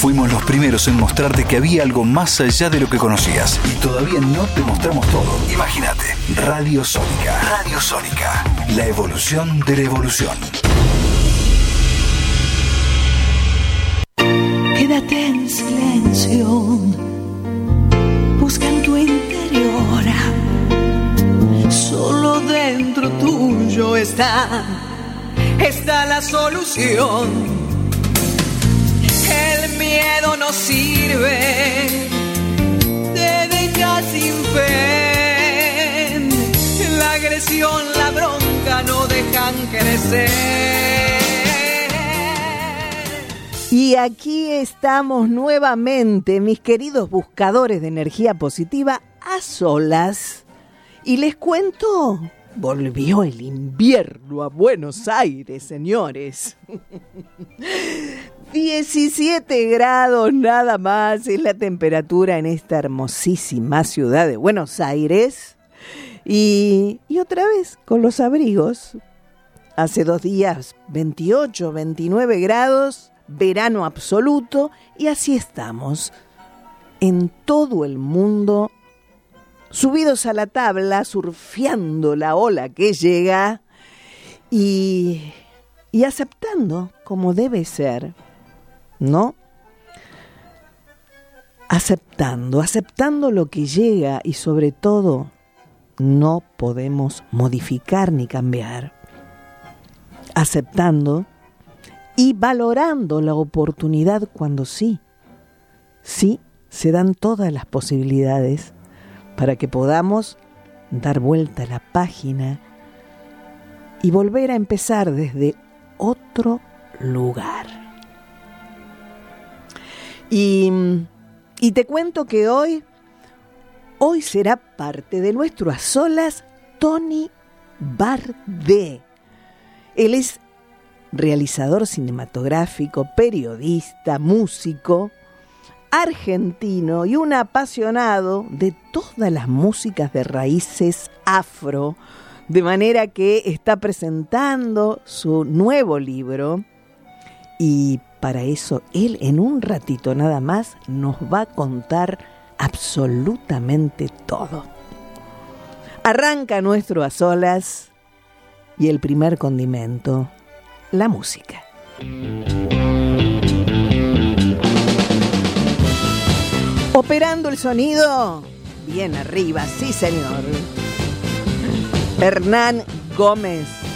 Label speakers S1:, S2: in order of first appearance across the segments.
S1: Fuimos los primeros en mostrarte que había algo más allá de lo que conocías. Y todavía no te mostramos todo. Imagínate. Radio Sónica. Radio Sónica. La evolución de la evolución.
S2: Quédate en silencio. Busca en tu interior. Solo dentro tuyo está. Está la solución miedo no sirve, te deja sin fe. La agresión, la bronca no dejan crecer.
S3: Y aquí estamos nuevamente, mis queridos buscadores de energía positiva, a solas. Y les cuento, volvió el invierno a Buenos Aires, señores. 17 grados nada más es la temperatura en esta hermosísima ciudad de Buenos Aires. Y, y, otra vez con los abrigos. Hace dos días 28, 29 grados, verano absoluto y así estamos. En todo el mundo, subidos a la tabla, surfeando la ola que llega y, y aceptando como debe ser ¿no? Aceptando, aceptando lo que llega y sobre todo no podemos modificar ni cambiar. Aceptando y valorando la oportunidad cuando sí, sí se dan todas las posibilidades para que podamos dar vuelta a la página y volver a empezar desde otro lugar. Y, y te cuento que hoy, hoy será parte de nuestro a solas Tony Bardé. Él es realizador cinematográfico, periodista, músico, argentino y un apasionado de todas las músicas de raíces afro, de manera que está presentando su nuevo libro y para eso Él en un ratito nada más nos va a contar absolutamente todo. Arranca nuestro a solas y el primer condimento, la música. Operando el sonido, bien arriba, sí señor. Hernán Gómez.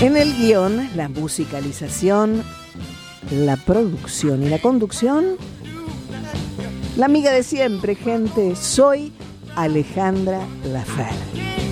S3: En el guion, la musicalización, la producción y la conducción, la amiga de siempre, gente, soy Alejandra Lafer.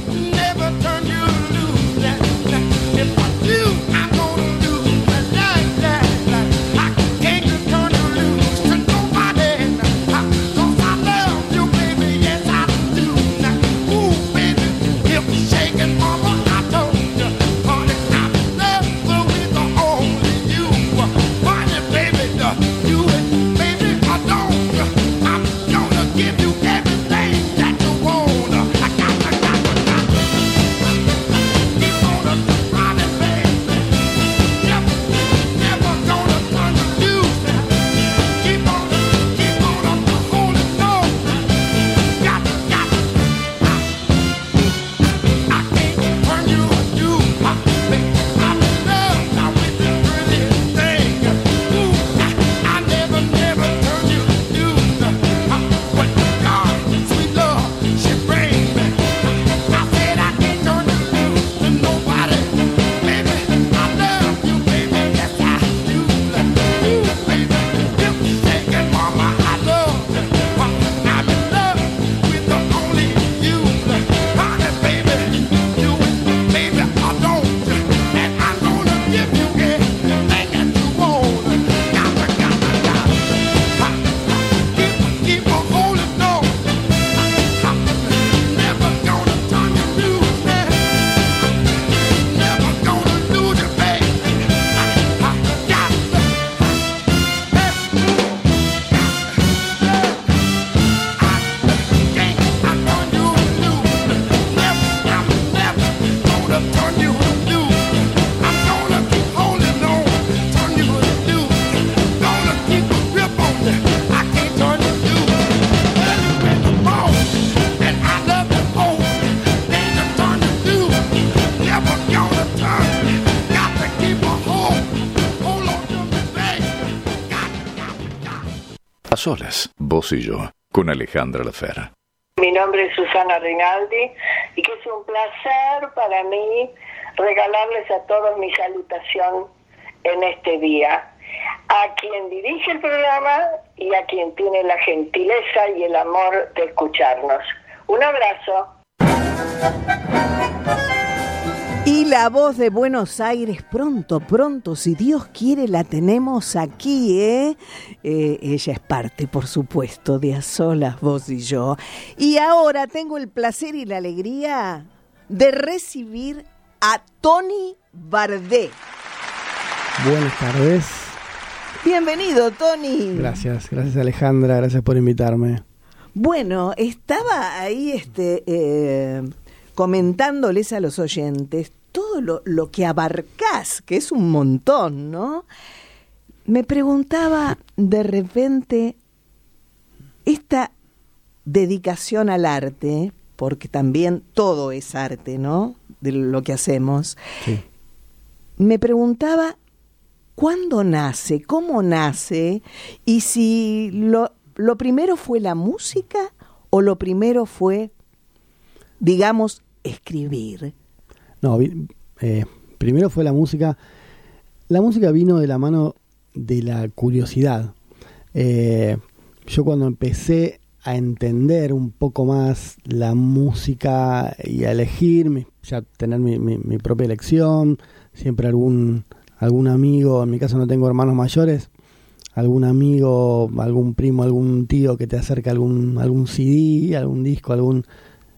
S1: Solas, vos y yo, con Alejandra Lafera.
S4: Mi nombre es Susana Rinaldi y que es un placer para mí regalarles a todos mi salutación en este día. A quien dirige el programa y a quien tiene la gentileza y el amor de escucharnos. Un abrazo.
S3: Y la voz de Buenos Aires, pronto, pronto, si Dios quiere, la tenemos aquí, ¿eh? eh ella es parte, por supuesto, de A Solas, vos y yo. Y ahora tengo el placer y la alegría de recibir a Tony Bardé.
S5: Buenas tardes.
S3: Bienvenido, Tony.
S5: Gracias, gracias Alejandra, gracias por invitarme.
S3: Bueno, estaba ahí este, eh, comentándoles a los oyentes todo lo, lo que abarcás, que es un montón, ¿no? Me preguntaba de repente esta dedicación al arte, porque también todo es arte, ¿no? De lo que hacemos. Me preguntaba cuándo nace, cómo nace y si lo, lo primero fue la música o lo primero fue, digamos, escribir.
S5: No, eh, primero fue la música. La música vino de la mano de la curiosidad. Eh, yo cuando empecé a entender un poco más la música y a elegir, ya tener mi, mi, propia elección, siempre algún, algún amigo, en mi caso no tengo hermanos mayores, algún amigo, algún primo, algún tío que te acerca algún, algún CD, algún disco, algún,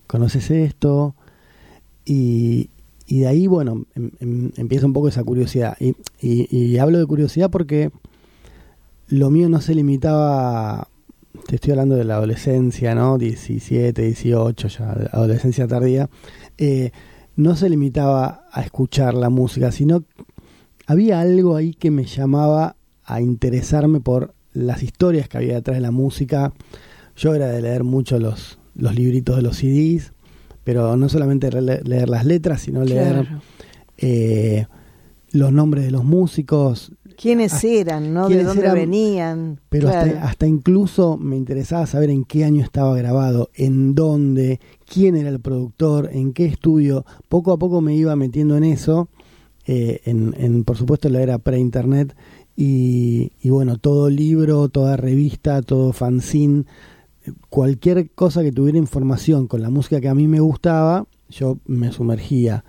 S5: ¿conoces esto? Y, y de ahí, bueno, em, em, empieza un poco esa curiosidad. Y, y, hablo de curiosidad porque lo mío no se limitaba, te estoy hablando de la adolescencia, ¿no? 17, 18, ya, adolescencia tardía. Eh, no se limitaba a escuchar la música, sino había algo ahí que me llamaba a interesarme por las historias que había detrás de la música. Yo era de leer mucho los, los libritos de los CDs, pero no solamente leer las letras, sino leer eh, los nombres de los músicos.
S3: ¿Quiénes eran, no? ¿De dónde venían?
S5: Pero hasta, incluso me interesaba saber en qué año estaba grabado, en dónde, quién era el productor, en qué estudio. Poco a poco me iba metiendo en eso, eh, en, en, por supuesto la era pre-internet, y, y bueno, todo libro, toda revista, todo fanzine cualquier cosa que tuviera información con la música que a mí me gustaba, yo me sumergía.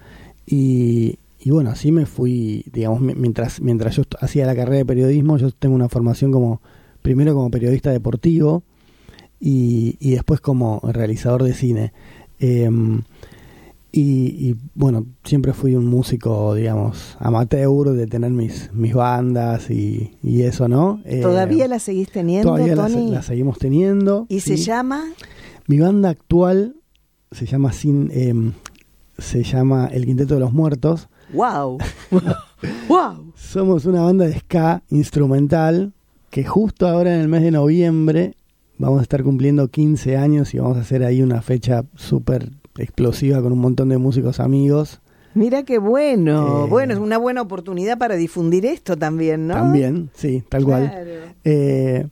S5: Y, bueno, así me fui, digamos, mientras, mientras yo hacía la carrera de periodismo, yo tengo una formación como, primero como periodista deportivo y, y después como realizador de cine. Em, y, bueno, siempre fui un músico, digamos, amateur de tener mis, mis bandas y, eso, ¿no?
S3: Eh, ¿Todavía la seguís teniendo,
S5: Todavía La, seguimos teniendo.
S3: ¿Y se llama?
S5: Mi banda actual se llama sin em, se llama El Quinteto de los Muertos.
S3: ¡Wow! ¡Wow!
S5: Somos una banda de ska instrumental que justo ahora en el mes de noviembre vamos a estar cumpliendo 15 años y vamos a hacer ahí una fecha súper explosiva con un montón de músicos amigos.
S3: Mira qué bueno. Eh, bueno, es una buena oportunidad para difundir esto también, ¿no?
S5: También, sí, tal cual. Eh,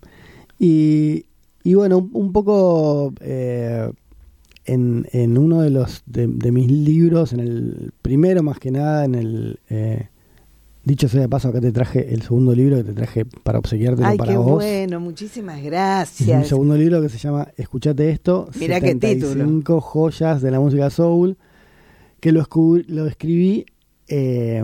S5: y, y, bueno, un, poco eh, en, en, uno de los de, mis libros, en el primero más que nada, en el Dicho sea de paso, acá te traje el segundo libro que te traje para obsequiarte
S3: Ay,
S5: para
S3: qué
S5: vos.
S3: bueno, muchísimas gracias.
S5: Un segundo libro que se llama Escuchate esto.
S3: Qué título.
S5: joyas de la música soul. Que lo, lo escribí eh,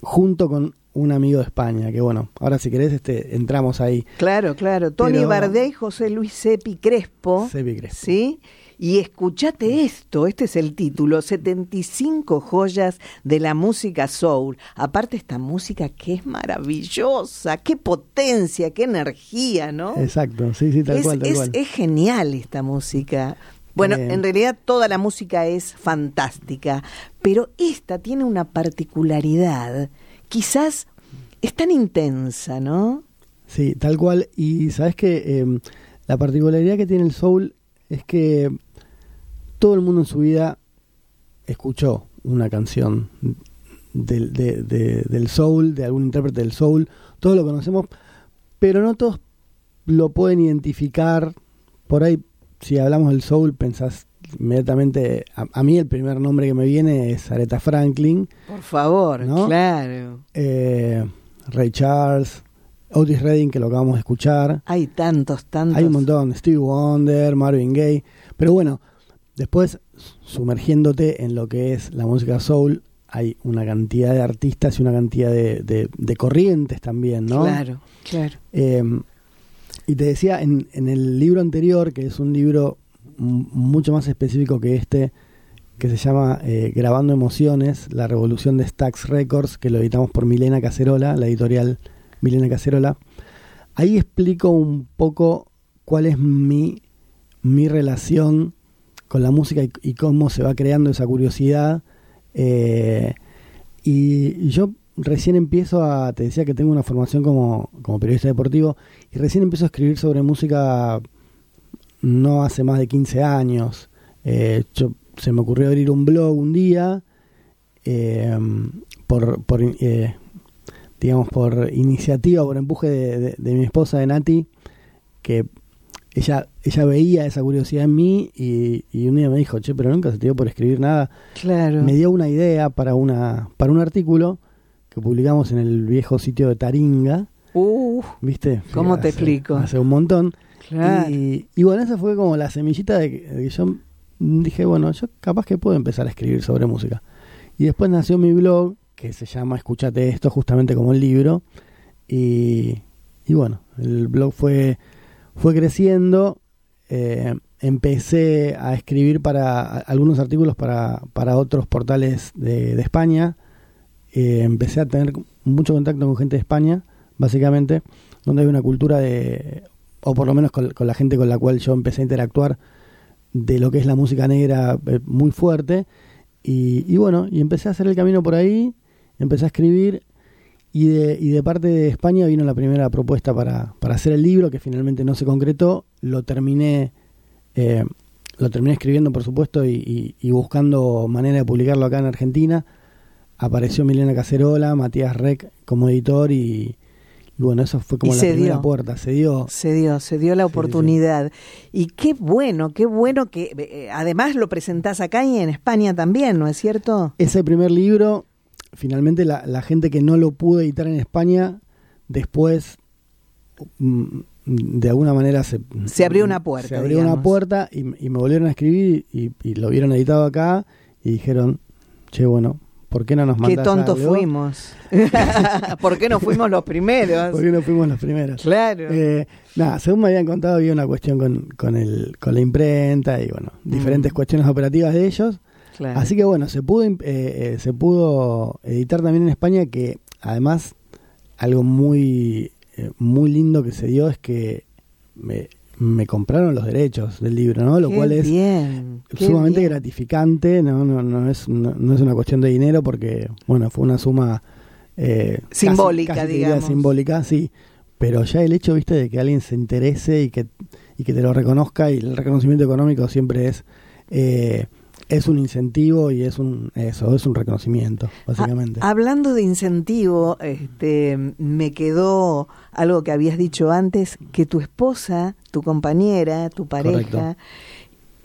S5: junto con un amigo de España. Que bueno, ahora si querés este, entramos ahí.
S3: Claro, claro. Tony Bardé y José Luis Sepi Crespo.
S5: Sepi Crespo.
S3: Sí y escúchate esto, este es el título, 75 joyas de la música soul. Aparte esta música que es maravillosa, qué potencia, qué energía, ¿no?
S5: Exacto, sí, sí, tal cual,
S3: es, Es genial esta música. Bueno, en realidad toda la música es fantástica, pero esta tiene una particularidad, quizás es tan intensa, ¿no?
S5: Sí, tal cual. Y sabes que em, la particularidad que tiene el soul es que todo el mundo en su vida escuchó una canción del, del soul, de algún intérprete del soul, todos lo conocemos, pero no todos lo pueden identificar. Por ahí, si hablamos del soul, pensás inmediatamente. A, mí el primer nombre que me viene es Aretha Franklin.
S3: Por favor, claro.
S5: Eh, Ray Charles, Otis Redding, que lo acabamos de escuchar.
S3: Hay tantos, tantos.
S5: Hay un montón. Steve Wonder, Marvin Gaye. Pero bueno, después, sumergiéndote en lo que es la música soul, hay una cantidad de artistas y una cantidad de, de, corrientes también, ¿no?
S3: Claro, claro.
S5: Eh, y te decía, en, en el libro anterior, que es un libro mucho más específico que este, que se llama eh, Grabando Emociones, la revolución de Stax Records, que lo editamos por Milena Cacerola, la editorial Milena Cacerola. Ahí explico un poco cuál es mi, mi relación con la música y, cómo se va creando esa curiosidad. Eh, y, yo recién empiezo a, te decía que tengo una formación como, como periodista deportivo, y recién empiezo a escribir sobre música no hace más de 15 años. Eh, se me ocurrió abrir un blog un día eh, por, por eh, digamos, por iniciativa, por empuje de, mi esposa, de Nati, que ella, ella veía esa curiosidad en mí y, un día me dijo, che, pero nunca se te dio por escribir nada.
S3: Claro.
S5: Me dio una idea para, una, para un artículo que publicamos en el viejo sitio de Taringa.
S3: Uh,
S5: ¿Viste?
S3: ¿Cómo te explico?
S5: Hace un montón. Y, bueno, esa fue como la semillita de que, yo dije, bueno, yo capaz que puedo empezar a escribir sobre música. Y después nació mi blog, que se llama Escúchate esto, justamente como el libro. Y, y bueno, el blog fue, fue creciendo. Eh, empecé a escribir para algunos artículos para, para otros portales de, España. Eh, empecé a tener mucho contacto con gente de España, básicamente, donde hay una cultura de o por lo menos con, la gente con la cual yo empecé a interactuar, de lo que es la música negra eh, muy fuerte. Y, bueno, y empecé a hacer el camino por ahí, empecé a escribir y de, y de parte de España vino la primera propuesta para, para hacer el libro, que finalmente no se concretó. Lo terminé, eh, lo terminé escribiendo, por supuesto, y, y, buscando manera de publicarlo acá en Argentina. Apareció Milena Cacerola, Matías Rec como editor y, bueno, eso fue como la primera puerta, se dio.
S3: Se dio, se dio la oportunidad. Y qué bueno, qué bueno que eh, además lo presentás acá y en España también, ¿no es cierto?
S5: Ese primer libro, finalmente la, la gente que no lo pudo editar en España, después mm, de alguna manera se,
S3: se abrió una puerta.
S5: Se abrió una puerta y, me volvieron a escribir y, y lo vieron editado acá y dijeron, che, bueno, ¿Por qué no nos
S3: Qué tontos fuimos. ¿Por qué no fuimos los primeros?
S5: ¿Por qué no fuimos los primeros?
S3: Claro.
S5: Eh, nada, según me habían contado, había una cuestión con, con, el, con la imprenta y, bueno, diferentes mm. cuestiones operativas de ellos. Así que, bueno, se pudo, eh, eh, se pudo editar también en España, que además, algo muy, muy lindo que se dio es que me, me compraron los derechos del libro, ¿no? Lo cual es sumamente gratificante, ¿no? No, no, es, no, es una cuestión de dinero porque, bueno, fue una suma
S3: eh, simbólica, digamos.
S5: Simbólica, sí. Pero ya el hecho, viste, de que alguien se interese y que, y que te lo reconozca y el reconocimiento económico siempre es... Eh, es un incentivo y es un eso es un reconocimiento básicamente.
S3: hablando de incentivo este me quedó algo que habías dicho antes que tu esposa tu compañera tu pareja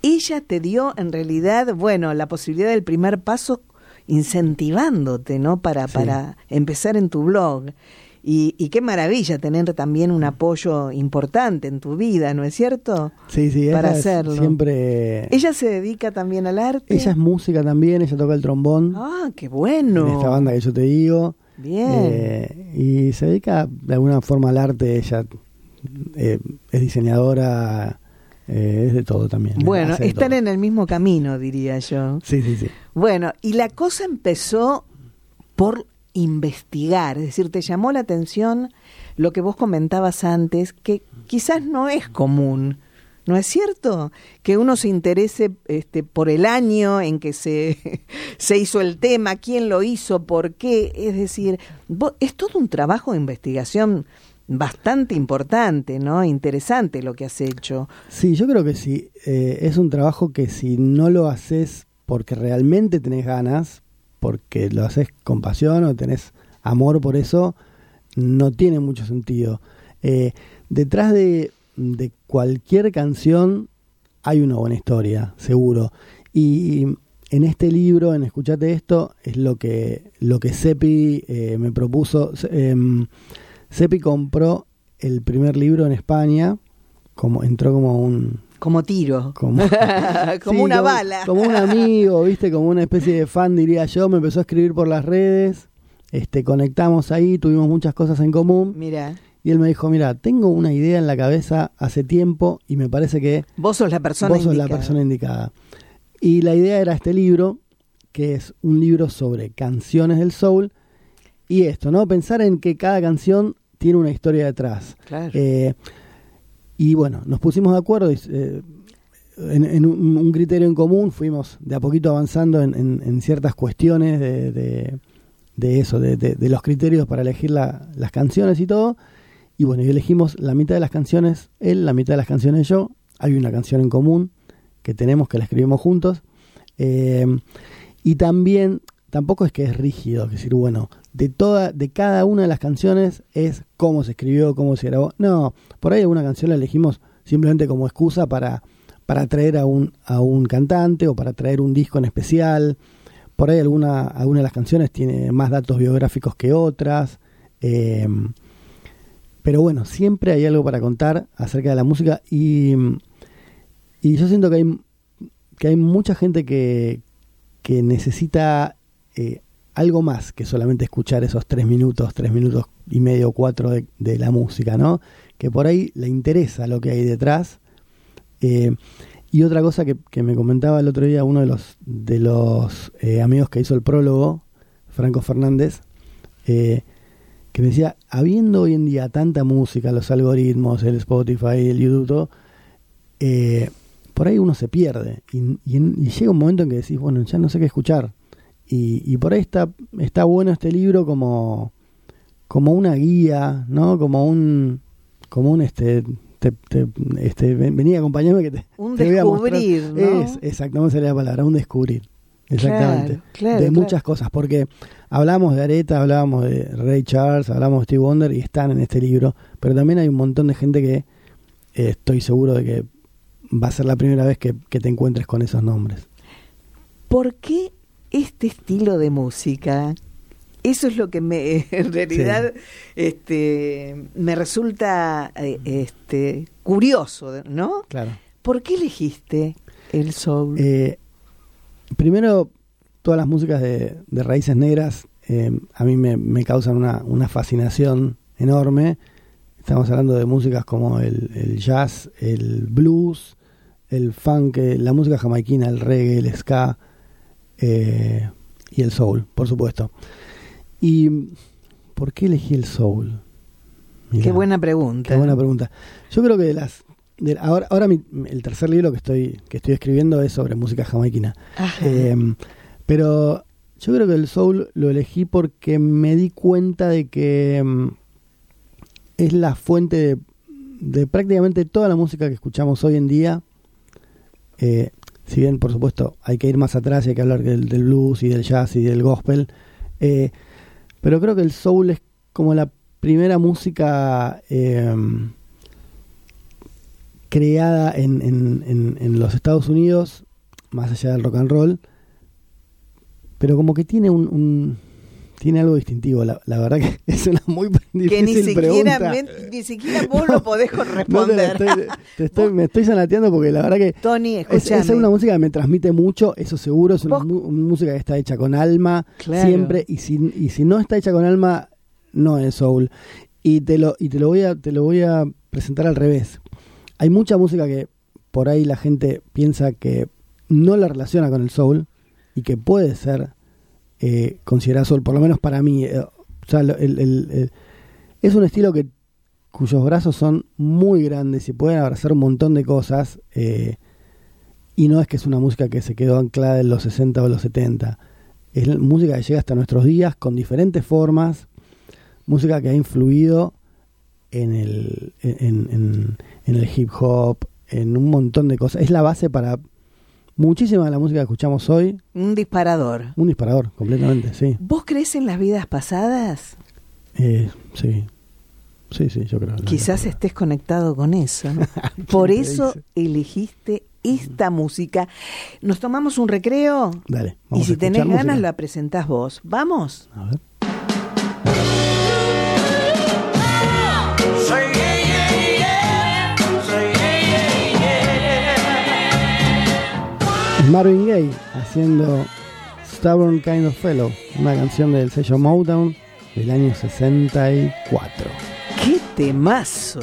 S3: ella te dio en realidad bueno la posibilidad del primer paso incentivándote no para para empezar en tu blog y, qué maravilla tener también un apoyo importante en tu vida, ¿no es cierto?
S5: Sí, sí, para hacerlo. Siempre.
S3: Ella se dedica también al arte.
S5: Ella es música también, ella toca el trombón.
S3: Ah, qué bueno.
S5: En esta banda que yo te digo.
S3: Bien.
S5: Eh, y se dedica de alguna forma al arte. Ella eh, es diseñadora, eh, es de todo también.
S3: Bueno, están en el mismo camino, diría yo.
S5: Sí, sí, sí.
S3: Bueno, y la cosa empezó por investigar, es decir, te llamó la atención lo que vos comentabas antes, que quizás no es común, ¿no es cierto? Que uno se interese este, por el año en que se, se hizo el tema, quién lo hizo, por qué, es decir, es todo un trabajo de investigación bastante importante, ¿no? Interesante lo que has hecho.
S5: Sí, yo creo que sí. Eh, es un trabajo que si no lo haces porque realmente tenés ganas, porque lo haces con pasión o tenés amor por eso, no tiene mucho sentido. Eh, detrás de, cualquier canción hay una buena historia, seguro. Y en este libro, en Escuchate esto, es lo que, lo que Sepi eh, me propuso. Sepi compró el primer libro en España, como entró como un...
S3: Como tiro.
S5: Como,
S3: como una bala.
S5: Como un amigo, viste, como una especie de fan, diría yo. Me empezó a escribir por las redes. Este, conectamos ahí, tuvimos muchas cosas en común.
S3: Mira.
S5: Y él me dijo, mira, tengo una idea en la cabeza hace tiempo y me parece que...
S3: Vos sos la persona
S5: vos sos
S3: indicada.
S5: la persona indicada. Y la idea era este libro, que es un libro sobre canciones del soul. Y esto, ¿no? Pensar en que cada canción tiene una historia detrás.
S3: Claro.
S5: Eh, y bueno, nos pusimos de acuerdo y, eh, en, un, criterio en común, fuimos de a poquito avanzando en, en- ciertas cuestiones de, de- eso, de, de- de los criterios para elegir la- las canciones y todo. Y bueno, y elegimos la mitad de las canciones él, la mitad de las canciones yo. Hay una canción en común que tenemos, que la escribimos juntos. Eh, y también, tampoco es que es rígido, decir, bueno, de toda, de cada una de las canciones es cómo se escribió, cómo se grabó. No, por ahí alguna canción la elegimos simplemente como excusa para, para traer a un, a un cantante o para traer un disco en especial. Por ahí alguna, alguna de las canciones tiene más datos biográficos que otras. Eh, pero bueno, siempre hay algo para contar acerca de la música y, y yo siento que hay, que hay mucha gente que, que necesita eh, algo más que solamente escuchar esos tres minutos, tres minutos y medio, cuatro de, la música, ¿no? Que por ahí le interesa lo que hay detrás. Eh, y otra cosa que, me comentaba el otro día uno de los, de los eh, amigos que hizo el prólogo, Franco Fernández, que me decía, habiendo hoy en día tanta música, los algoritmos, el Spotify, el YouTube, por ahí uno se pierde y, y llega un momento en que decís, bueno, ya no sé qué escuchar. Y, y por ahí está, está bueno este libro como, como una guía, ¿no? Como un, como un este, te, te- este, ven- vení, acompañame que te,
S3: Un
S5: te voy a mostrar.
S3: descubrir, ¿no?
S5: Es, exacto, no me sale la palabra, un descubrir. Exactamente.
S3: Claro, claro,
S5: de
S3: claro.
S5: muchas cosas, porque hablamos de Aretha, hablábamos de Ray Charles, hablamos de Steve Wonder y están en este libro, pero también hay un montón de gente que eh, estoy seguro de que va a ser la primera vez que, que te encuentres con esos nombres.
S3: ¿Por qué este estilo de música? Eso es lo que me, en realidad, este, me resulta eh, este, curioso, ¿no?
S5: Claro.
S3: ¿Por qué elegiste el soul?
S5: Eh, primero, todas las músicas de, de raíces negras eh, a mí me, me causan una, una fascinación enorme. Estamos hablando de músicas como el, el jazz, el blues, el funk, eh, la música jamaiquina, el reggae, el ska eh, y el soul, por supuesto. ¿Y por qué elegí el soul? Mirá.
S3: Qué buena pregunta.
S5: Qué buena pregunta. Yo creo que de las de- ahora ahora mi- el tercer libro que estoy que estoy escribiendo es sobre música jamaiquina. Eh, pero yo creo que el soul lo elegí porque me di cuenta de que mm, es la fuente de, de prácticamente toda la música que escuchamos hoy en día. Eh, si bien, por supuesto, hay que ir más atrás y hay que hablar del, del blues y del jazz y del gospel. eh, pero creo que el soul es como la primera música eh, creada en, en- en- en los Estados Unidos, más allá del rock and roll, pero como que tiene un, un- tiene algo distintivo. La, la verdad que es una muy difícil
S3: que ni siquiera,
S5: pregunta.
S3: ni siquiera vos lo podés
S5: No te la
S3: responder.
S5: estoy- te estoy- me estoy sanateando porque la verdad que
S3: Tony,
S5: es,
S3: escúchame.
S5: es una música que me transmite mucho, eso seguro, es una música que está hecha con alma
S3: Claro.
S5: siempre y si, y si no está hecha con alma no es soul. Y te lo y te lo voy a te lo voy a presentar al revés. Hay mucha música que por ahí la gente piensa que no la relaciona con el soul y que puede ser eh, soul, por lo menos para mí. eh, es un estilo que cuyos brazos son muy grandes y pueden abrazar un montón de cosas. eh, y no es que es una música que se quedó anclada en los 60 o los 70. Es música que llega hasta nuestros días con diferentes formas. Música que ha influido en el, en- en el hip hop, en un montón de cosas. Es la base para muchísima de la música que escuchamos hoy.
S3: Un disparador.
S5: Un disparador, completamente, sí.
S3: ¿Vos crees en las vidas pasadas?
S5: Eh, sí. Sí, sí, yo creo.
S3: Quizás estés conectado con eso. ¿no? Por eso elegiste esta música. ¿Nos tomamos un recreo?
S5: Dale.
S3: y si tenés ganas, la presentás vos. ¿Vamos?
S5: A ver. Marvin Gaye haciendo Stubborn Kind of Fellow, una canción del sello Motown del año 64.
S3: ¡Qué temazo!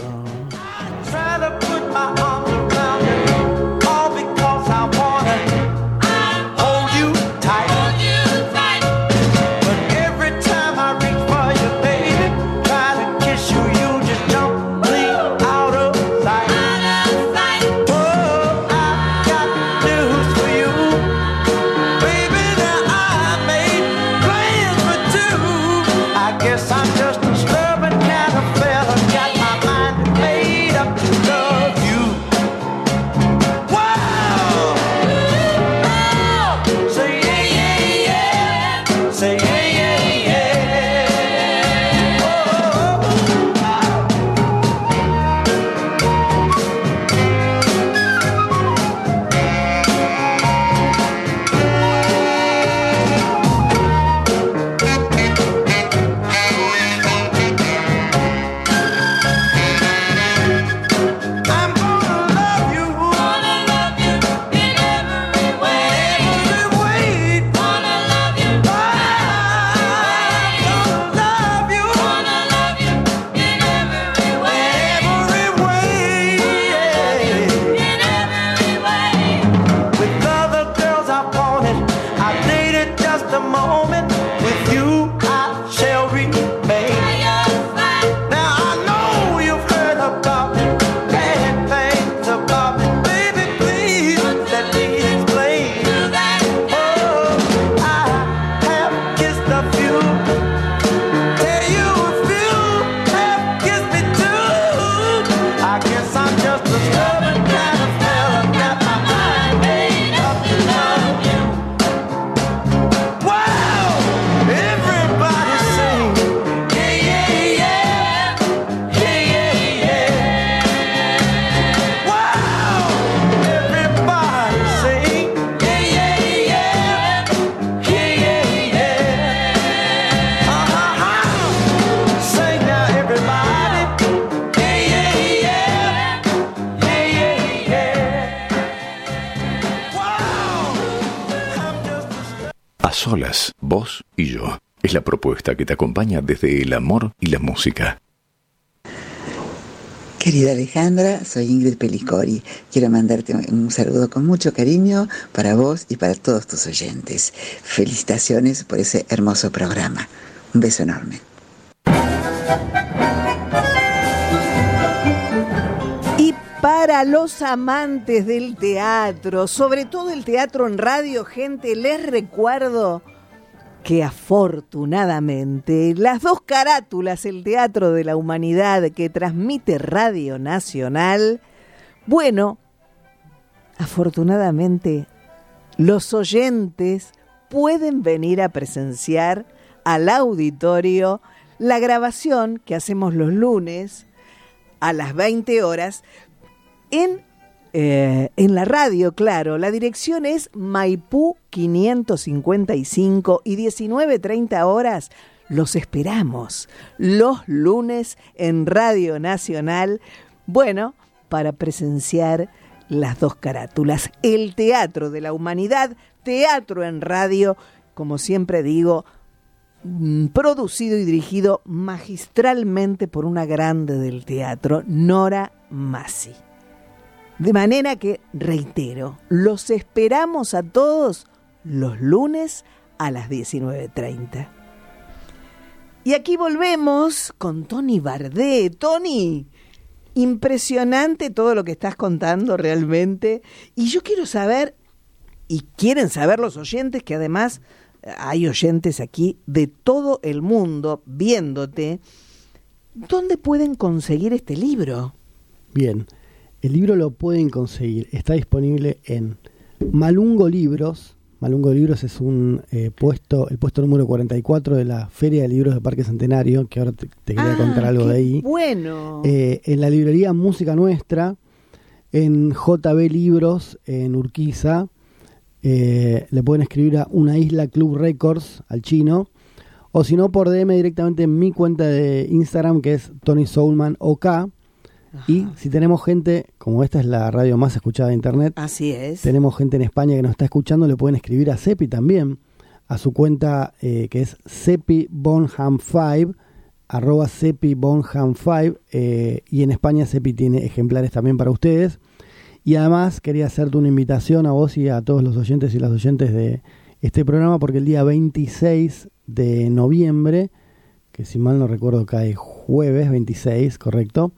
S1: Que te acompaña desde el amor y la música.
S6: Querida Alejandra, soy Ingrid Pelicori. Quiero mandarte un saludo con mucho cariño para vos y para todos tus oyentes. Felicitaciones por ese hermoso programa. Un beso enorme.
S3: Para los amantes del teatro, sobre todo el teatro en radio, gente, les recuerdo que afortunadamente las dos carátulas, el Teatro de la Humanidad que transmite Radio Nacional, bueno, afortunadamente los oyentes pueden venir a presenciar al auditorio la grabación que hacemos los lunes a las 20 horas en eh, en la radio, claro. La dirección es Maipú 555 y 19.30 horas. Los esperamos los lunes en Radio Nacional. Bueno, para presenciar las dos carátulas. El Teatro de la Humanidad, Teatro en Radio, como siempre digo, mm, producido y dirigido magistralmente por una grande del teatro, Nora Massi. De manera que, reitero, los esperamos a todos los lunes a las 19.30. Y aquí volvemos con Tony Bardé. Tony, impresionante todo lo que estás contando realmente. Y yo quiero saber, y quieren saber los oyentes, que además hay oyentes aquí de todo el mundo viéndote, ¿dónde pueden conseguir este libro?
S5: Bien, el libro lo pueden conseguir, está disponible en Malungo Libros, Malungo Libros es un eh, puesto, el puesto número 44 de la Feria de Libros de Parque Centenario, que ahora te, quería
S3: Ah,
S5: contar algo
S3: qué
S5: de ahí.
S3: Bueno.
S5: Eh, en la librería Música Nuestra, en JB Libros, en Urquiza, eh, le pueden escribir a Una Isla Club Records, al chino, o si no, por DM directamente en mi cuenta de Instagram, que es Tony Soulman OK. Y si tenemos gente, como esta es la radio más escuchada de internet,
S3: Así es.
S5: tenemos gente en España que nos está escuchando, le pueden escribir a Cepi también, a su cuenta eh, que es Cepi Bonham 5, arroba Cepi Bonham 5, eh, y en España Cepi tiene ejemplares también para ustedes. Y además quería hacerte una invitación a vos y a todos los oyentes y las oyentes de este programa, porque el día 26 de noviembre, que si mal no recuerdo cae jueves 26, correcto,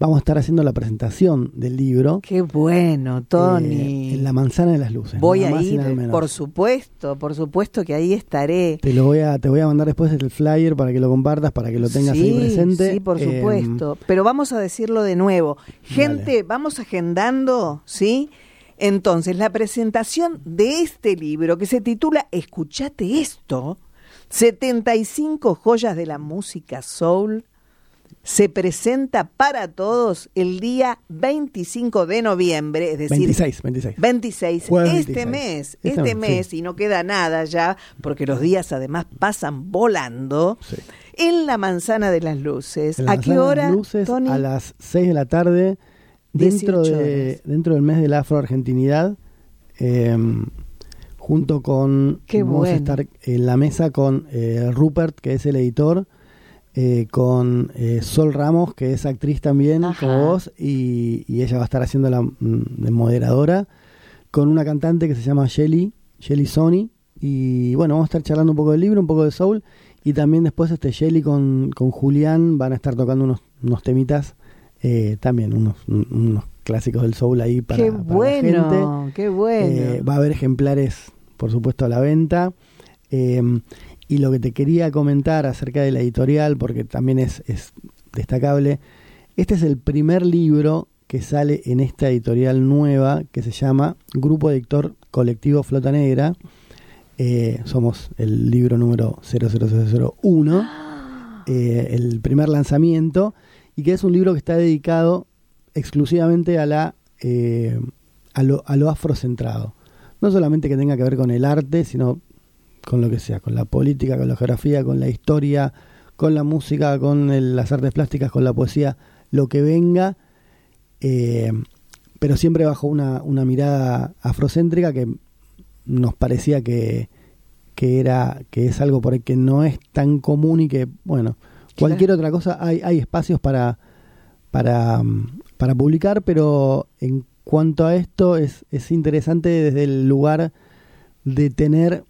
S5: vamos a estar haciendo la presentación del libro.
S3: Qué bueno, Tony.
S5: Eh, en la manzana de las luces.
S3: Voy a ir, por supuesto, por supuesto que ahí estaré.
S5: Te lo voy a, te voy a mandar después el flyer para que lo compartas, para que lo tengas ahí presente.
S3: Sí, por
S5: Eh,
S3: supuesto. Pero vamos a decirlo de nuevo. Gente,
S5: Dale.
S3: vamos agendando, ¿sí? Entonces, la presentación de este libro que se titula Escuchate esto, 75 joyas de la música soul, se presenta para todos el día 25 de noviembre, es decir,
S5: 26, 26.
S3: 26,
S5: Jueves
S3: este
S5: 26.
S3: mes,
S5: Este
S3: este
S5: mes, sí.
S3: y no queda nada ya, porque los días además pasan volando,
S5: Sí.
S3: en la Manzana de las Luces.
S5: En la
S3: ¿A qué
S5: Manzana de
S3: hora,
S5: las Luces,
S3: Tony?
S5: A las 6 de la tarde, dentro,
S3: 18
S5: de, dentro del mes de la afroargentinidad, eh, junto con...
S3: Qué
S5: vamos a
S3: bueno.
S5: estar en la mesa con eh, Rupert, que es el editor, eh, con eh, Sol Ramos, que es actriz también,
S3: Ajá.
S5: como vos, y, y ella va a estar haciendo la mm, de moderadora, con una cantante que se llama Shelly, Shelly Sony, y bueno, vamos a estar charlando un poco del libro, un poco de soul, y también después este Shelly con, con Julián van a estar tocando unos, unos temitas, eh, también unos, un- unos clásicos del soul ahí para,
S3: qué
S5: para la
S3: bueno,
S5: gente.
S3: qué bueno.
S5: Eh, va a haber ejemplares, por supuesto, a la venta. Y lo que te quería comentar acerca de la editorial, porque también es, es destacable, este es el primer libro que sale en esta editorial nueva que se llama Grupo Editor Colectivo Flota Negra. Eh, somos el libro número 00001, eh, el primer lanzamiento, y que es un libro que está dedicado exclusivamente a la eh, a lo, a lo afrocentrado. No solamente que tenga que ver con el arte, sino con lo que sea, con la política, con la geografía, con la historia, con la música, con el- las artes plásticas, con la poesía, lo que venga, eh, pero siempre bajo una, una mirada afrocéntrica que nos parecía que, que era que es algo por ahí que no es tan común y que bueno cualquier otra cosa hay hay espacios para para para publicar pero en cuanto a esto es es interesante desde el lugar de tener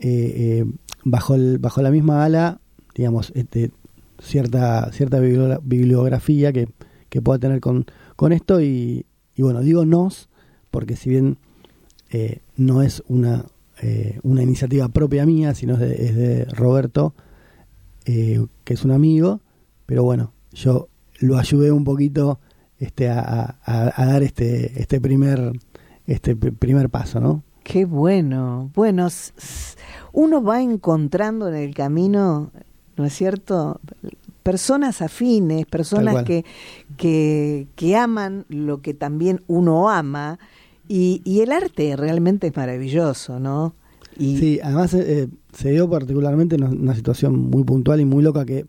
S5: eh, eh, bajo el, bajo la misma ala digamos este cierta cierta bibli- bibliografía que, que pueda tener con con esto y, y bueno digo nos porque si bien eh, no es una, una iniciativa propia mía, sino es de, es de Roberto, que es un amigo, pero bueno, yo lo ayudé un poquito este, a, a- a dar este, este, primer, este pr- primer paso, ¿no?
S3: Qué bueno. Bueno, uno va encontrando en el camino, ¿no es cierto? Personas afines, personas que, que, que aman lo que también uno ama. Y, y el arte realmente es maravilloso, ¿no? Y
S5: Sí, además eh, eh, se dio particularmente en una situación muy puntual y muy loca que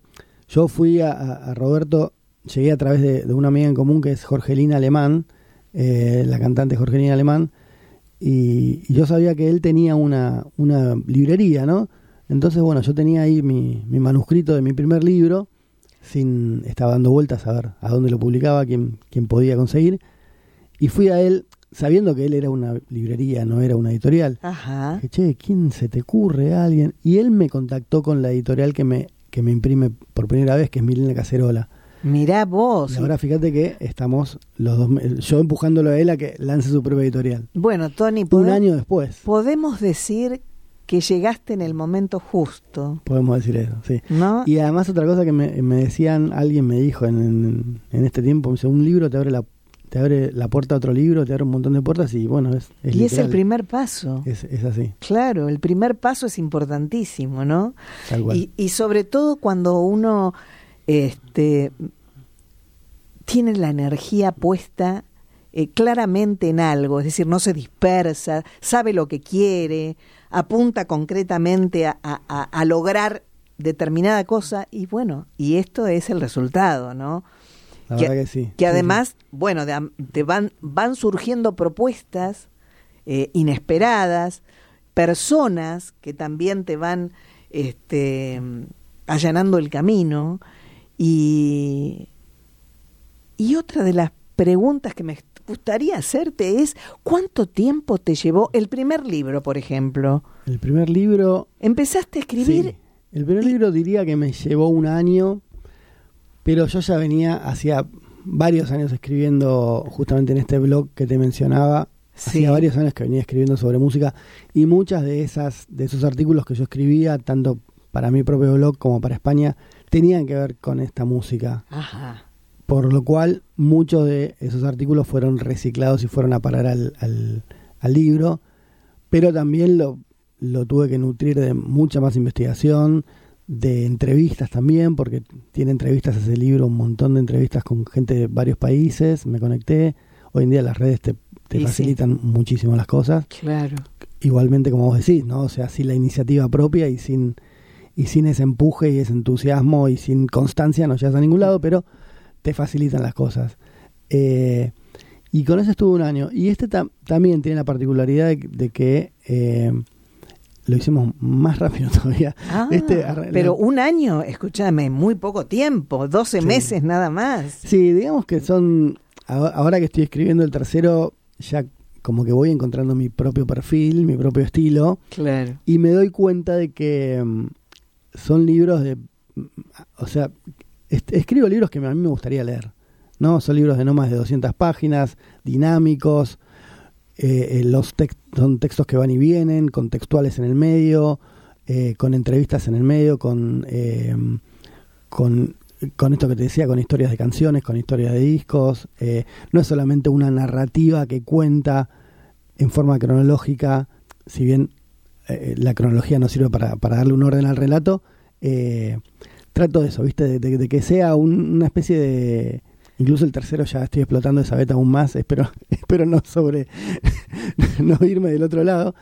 S5: yo fui a, a- a Roberto, llegué a través de, de una amiga en común que es Jorgelina Alemán, eh, la cantante Jorgelina Alemán, y, y yo sabía que él tenía una, una librería, ¿no? Entonces, bueno, yo tenía ahí mi, mi manuscrito de mi primer libro, sin estaba dando vueltas a ver a dónde lo publicaba, quién, quién podía conseguir, y fui a él sabiendo que él era una librería, no era una editorial.
S3: Ajá.
S5: Dije, che, ¿quién se te ocurre alguien? Y él me contactó con la editorial que me, que me imprime por primera vez, que es Milena Cacerola.
S3: Mirá vos.
S5: Y ahora fíjate que estamos los dos, yo empujándolo a él a que lance su propia editorial.
S3: Bueno, Tony,
S5: Un año después,
S3: podemos decir que llegaste en el momento justo,
S5: podemos decir eso, sí.
S3: ¿no?
S5: Y además otra cosa que me, me decían, alguien me dijo en, en, en este tiempo, me un libro te abre la, te abre la puerta a otro libro, te abre un montón de puertas y bueno, es, es
S3: y es el primer paso.
S5: Es, es así,
S3: Claro, el primer paso es importantísimo, ¿no?
S5: tal cual.
S3: Y, y sobre todo cuando uno este, tiene la energía puesta eh, claramente en algo, es decir, no se dispersa, sabe lo que quiere, apunta concretamente a, a- a- a lograr determinada cosa y bueno, y esto es el resultado, ¿no?
S5: la
S3: que-
S5: verdad que sí.
S3: Que
S5: Sí,
S3: además, bueno, de van, van surgiendo propuestas eh, inesperadas, personas que también te van este, allanando el camino. Y, y otra de las preguntas que me gustaría hacerte es, ¿cuánto tiempo te llevó el primer libro, por ejemplo?
S5: El primer libro
S3: ¿Empezaste a escribir?
S5: Sí. El primer
S3: y-
S5: libro diría que me llevó un año, pero yo ya venía hacía varios años escribiendo justamente en este blog que te mencionaba.
S3: Sí.
S5: Hacía varios años que venía escribiendo sobre música y muchas de esas de esos artículos que yo escribía tanto para mi propio blog como para España tenían que ver con esta música,
S3: Ajá.
S5: por lo cual muchos de esos artículos fueron reciclados y fueron a parar al, al- al libro, pero también lo, lo tuve que nutrir de mucha más investigación, de entrevistas también, porque tiene entrevistas ese libro, un montón de entrevistas con gente de varios países, me conecté, hoy en día las redes te, te
S3: sí.
S5: facilitan muchísimo las cosas,
S3: Claro.
S5: igualmente como vos decís, ¿no? O sea, sin la iniciativa propia y sin y sin ese empuje y ese entusiasmo y sin constancia no llegas a ningún lado, pero te facilitan las cosas. Eh, y con eso estuve un año. Y este tam- también tiene la particularidad de, de que eh, lo hicimos más rápido todavía.
S3: Ah,
S5: Este,
S3: pero un año, escúchame, muy poco tiempo, 12
S5: Sí.
S3: meses nada más.
S5: Sí, digamos que son. aho- Ahora que estoy escribiendo el tercero, ya como que voy encontrando mi propio perfil, mi propio estilo.
S3: Claro.
S5: Y me doy cuenta de que mm, son libros de... O sea, escribo libros que a mí me gustaría leer. ¿no? Son libros de no más de 200 páginas, dinámicos, eh, eh, los tex- son textos que van y vienen, contextuales en el medio, eh, con entrevistas en el medio, con, eh, con, con esto que te decía, con historias de canciones, con historias de discos. eh, no es solamente una narrativa que cuenta en forma cronológica, si bien eh, la cronología no sirve para, para darle un orden al relato, eh, trato de eso, ¿viste? De, de- de que sea un- una especie de... Incluso el tercero ya estoy explotando esa beta aún más, espero, espero no sobre... no irme del otro lado,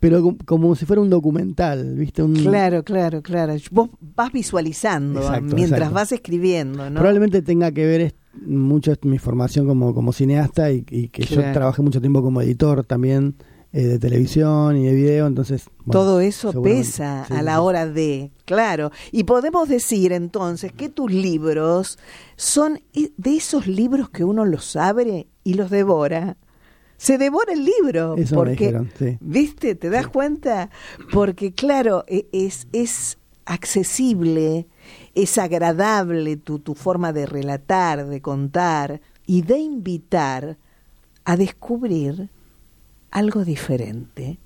S5: pero com- como si fuera un documental, ¿viste? Un,
S3: Claro, claro, claro. Vos vas visualizando
S5: Exacto,
S3: mientras
S5: exacto.
S3: vas escribiendo, ¿no?
S5: Probablemente tenga que ver mucho mi formación como, como cineasta y, y que
S3: Claro.
S5: yo trabajé mucho tiempo como editor también eh, de televisión y de video, entonces... bueno,
S3: Todo eso pesa
S5: Sí,
S3: a la hora de, claro. Y podemos decir entonces que tus libros son de esos libros que uno los abre y los devora. Se devora el libro.
S5: Eso
S3: porque,
S5: dijeron, sí.
S3: ¿Viste? ¿Te das cuenta? Porque, claro, e- es, es accesible, es agradable tu, tu forma de relatar, de contar y de invitar a descubrir algo diferente.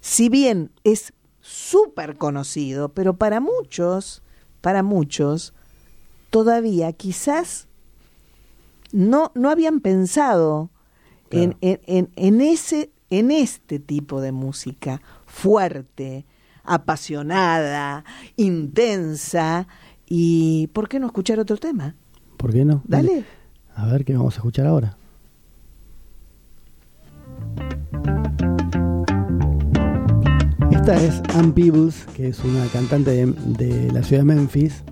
S3: Si bien es súper conocido, pero para muchos, para muchos, todavía quizás no, no habían pensado en,
S5: Claro.
S3: en, en, en ese, en este tipo de música fuerte, apasionada, intensa. ¿Y por qué no escuchar otro tema?
S5: ¿Por qué no?
S3: Dale.
S5: A ver qué vamos a escuchar ahora. Esta es Ann Peebles, que es una cantante de, de la ciudad de Memphis.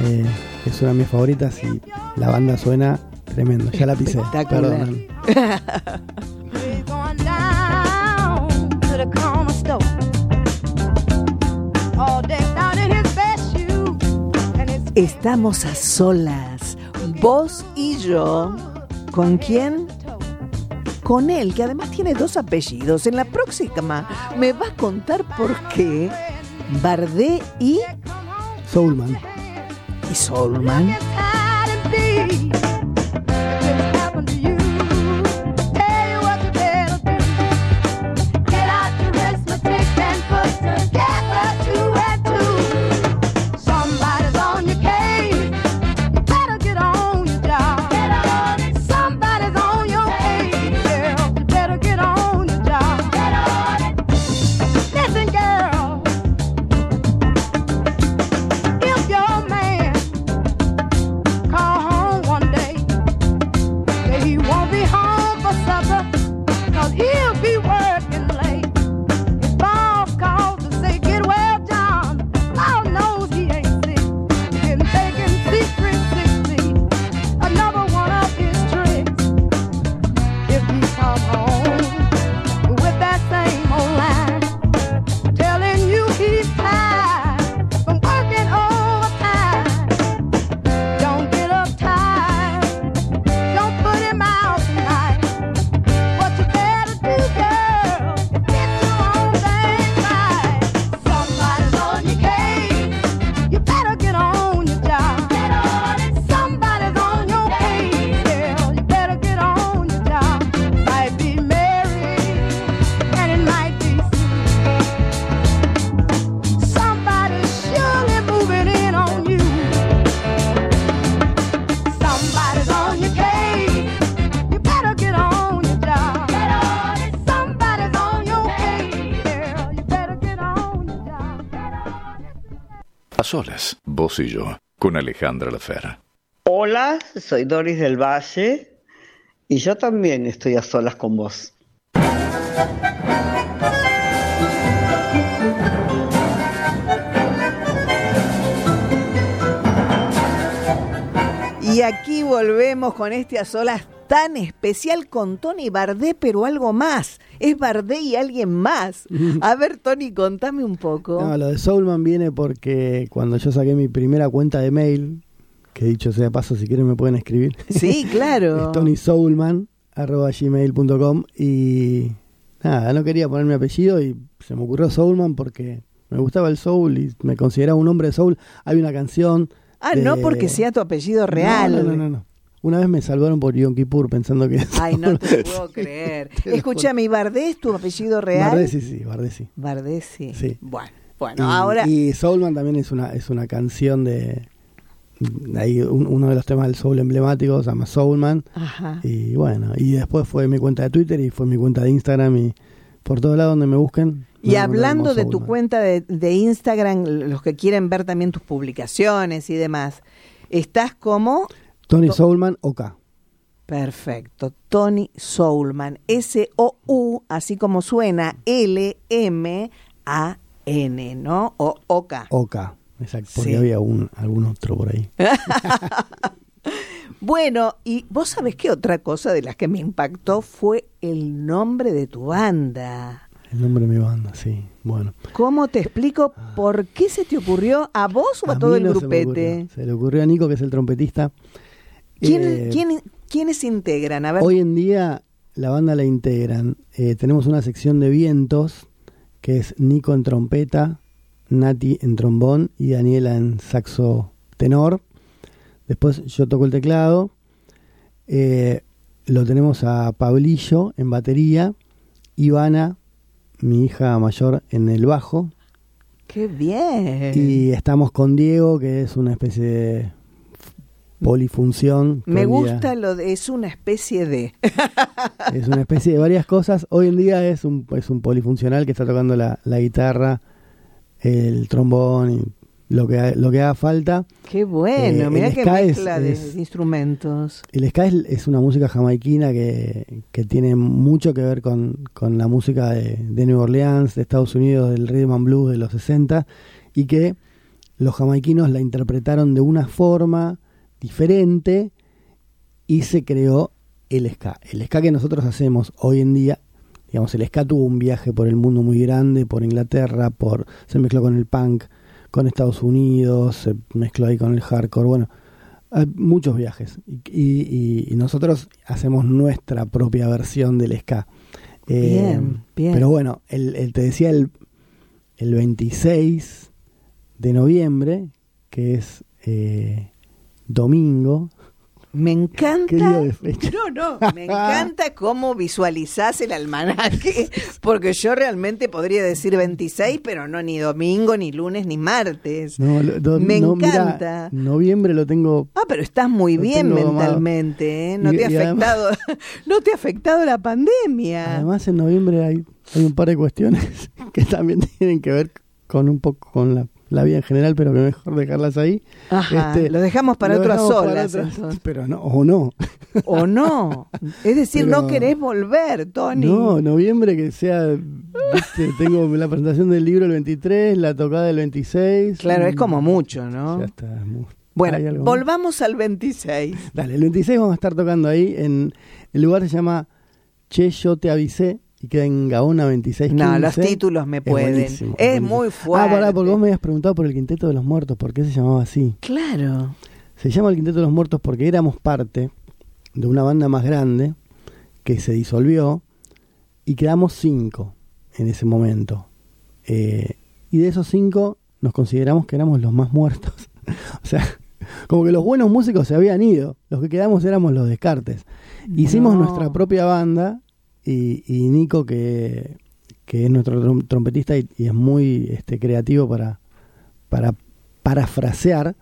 S5: Eh, es una de mis favoritas y la banda suena tremendo. Ya la pisé. Perdón.
S3: Estamos a solas, vos y yo. ¿Con quién? Con él, que además tiene dos apellidos. En la próxima me va a contar por qué Bardé y,
S5: Soulman.
S3: y Soulman.
S1: Solas, vos y yo, con Alejandra Lafera.
S7: Hola, soy Doris del Valle y yo también estoy a solas con vos.
S3: Y aquí volvemos con este a solas tan especial con Tony Bardé, pero algo más. Es Bardé y alguien más. A ver, Tony, contame un poco.
S5: No, lo de Soulman viene porque cuando yo saqué mi primera cuenta de mail, que dicho sea paso, si quieren me pueden escribir.
S3: Sí, claro.
S5: es Tony Soulman, arroba gmail.com y nada, no quería poner mi apellido y se me ocurrió Soulman porque me gustaba el soul y me consideraba un hombre de soul. Hay una canción...
S3: Ah,
S5: de-
S3: no porque sea tu apellido real.
S5: No, no, no, no, no. Una vez me salvaron por Yom Kippur pensando que...
S3: Ay, no te puedo creer. Escúchame, ¿y Bardé es tu apellido real?
S5: Bardé sí, sí, Bardé sí.
S3: Bardé sí.
S5: Sí.
S3: Bueno, bueno,
S5: y,
S3: ahora...
S5: y Soulman también es una es una canción de ahí un- uno de los temas del soul emblemáticos se llama Soulman
S3: Ajá.
S5: y bueno y después fue mi cuenta de Twitter y fue mi cuenta de Instagram y por todos lados donde me busquen
S3: Y hablando de tu cuenta de, de Instagram, los que quieren ver también tus publicaciones y demás, estás como...
S5: Tony
S3: To-
S5: Soulman OK
S3: Perfecto, Tony Soulman, S-O-U, así como suena, L-M-A-N, ¿no? O O-K.
S5: OK exacto porque
S3: Sí.
S5: había un algún otro por ahí
S3: Bueno, y vos sabés que otra cosa de las que me impactó fue el nombre de tu banda.
S5: el nombre de mi banda sí bueno
S3: ¿Cómo te explico por qué se te ocurrió a vos o a, todo
S5: mí
S3: el
S5: no se me
S3: grupete?
S5: ocurrió. se, le ocurrió a Nico que es el trompetista
S3: ¿Quién-
S5: Eh,
S3: quién- ¿Quiénes integran? A ver,
S5: Hoy en día la banda la integran. eh, tenemos una sección de vientos que es Nico en trompeta, Nati en trombón y Daniela en saxo tenor. Después yo toco el teclado. Eh, lo tenemos a Pablillo en batería, Ivana, mi hija mayor, en el bajo.
S3: qué bien.
S5: Y estamos con Diego, que es una especie de polifunción.
S3: me
S5: día-
S3: gusta lo de, es una especie de...
S5: Es una especie de varias cosas. Hoy en día es un, es un polifuncional que está tocando la, la guitarra, el trombón y lo que, lo que haga falta.
S3: Qué bueno,
S5: Eh,
S3: mira
S5: el
S3: qué
S5: ska es-
S3: mezcla de instrumentos.
S5: El ska es, es una música jamaiquina que, que tiene mucho que ver con, con la música de, de Nueva Orleans, de Estados Unidos, del rhythm and blues de los 60 y que los jamaiquinos la interpretaron de una forma diferente y se creó el ska. El ska que nosotros hacemos hoy en día, digamos, el ska tuvo un viaje por el mundo muy grande, por Inglaterra, por se mezcló con el punk, con Estados Unidos, se mezcló ahí con el hardcore, bueno, hay muchos viajes y, y- y nosotros hacemos nuestra propia versión del ska. Eh,
S3: Bien, bien.
S5: Pero bueno, el, el- te decía el, el 26 de noviembre, que es eh, domingo.
S3: Me encanta. No, no, me encanta cómo visualizás el almanaque, porque yo realmente podría decir 26, pero no ni domingo, ni lunes, ni martes.
S5: No, do-
S3: Me
S5: no,
S3: encanta.
S5: noviembre lo tengo.
S3: Ah, pero estás muy bien mentalmente, ¿eh? No
S5: Y-
S3: te ha
S5: además-
S3: afectado, no te ha afectado la pandemia.
S5: Además, en noviembre hay, hay un par de cuestiones que también tienen que ver con un poco con la, la vida en general, pero que mejor dejarlas ahí.
S3: Ajá,
S5: Este,
S3: lo dejamos para
S5: lo
S3: otras
S5: dejamos para
S3: olas,
S5: otras-
S3: entonces.
S5: pero no, o no.
S3: O no. Es decir,
S5: Pero-
S3: no querés volver, Tony.
S5: No, noviembre que sea, viste, tengo la presentación del libro el 23, la tocada el 26.
S3: Claro, es como mucho, ¿no?
S5: Ya está.
S3: Bueno, volvamos al 26.
S5: Dale, el 26 vamos a estar tocando ahí en el lugar se llama Che, yo te avisé y queda en Gaona 26.
S3: No, los títulos me pueden.
S5: buenísimo,
S3: Es
S5: buenísimo.
S3: muy fuerte.
S5: Ah, pará, porque vos me habías preguntado por el Quinteto de los Muertos, ¿por qué se llamaba así?
S3: Claro.
S5: Se llama el Quinteto de los Muertos porque éramos parte de una banda más grande que se disolvió y quedamos cinco en ese momento. Eh, y de esos cinco nos consideramos que éramos los más muertos. o sea, como que los buenos músicos se habían ido, los que quedamos éramos los descartes. Hicimos
S3: No.
S5: nuestra propia banda y, y Nico, que, que es nuestro trom- trompetista y, y es muy este, creativo para, para parafrasear,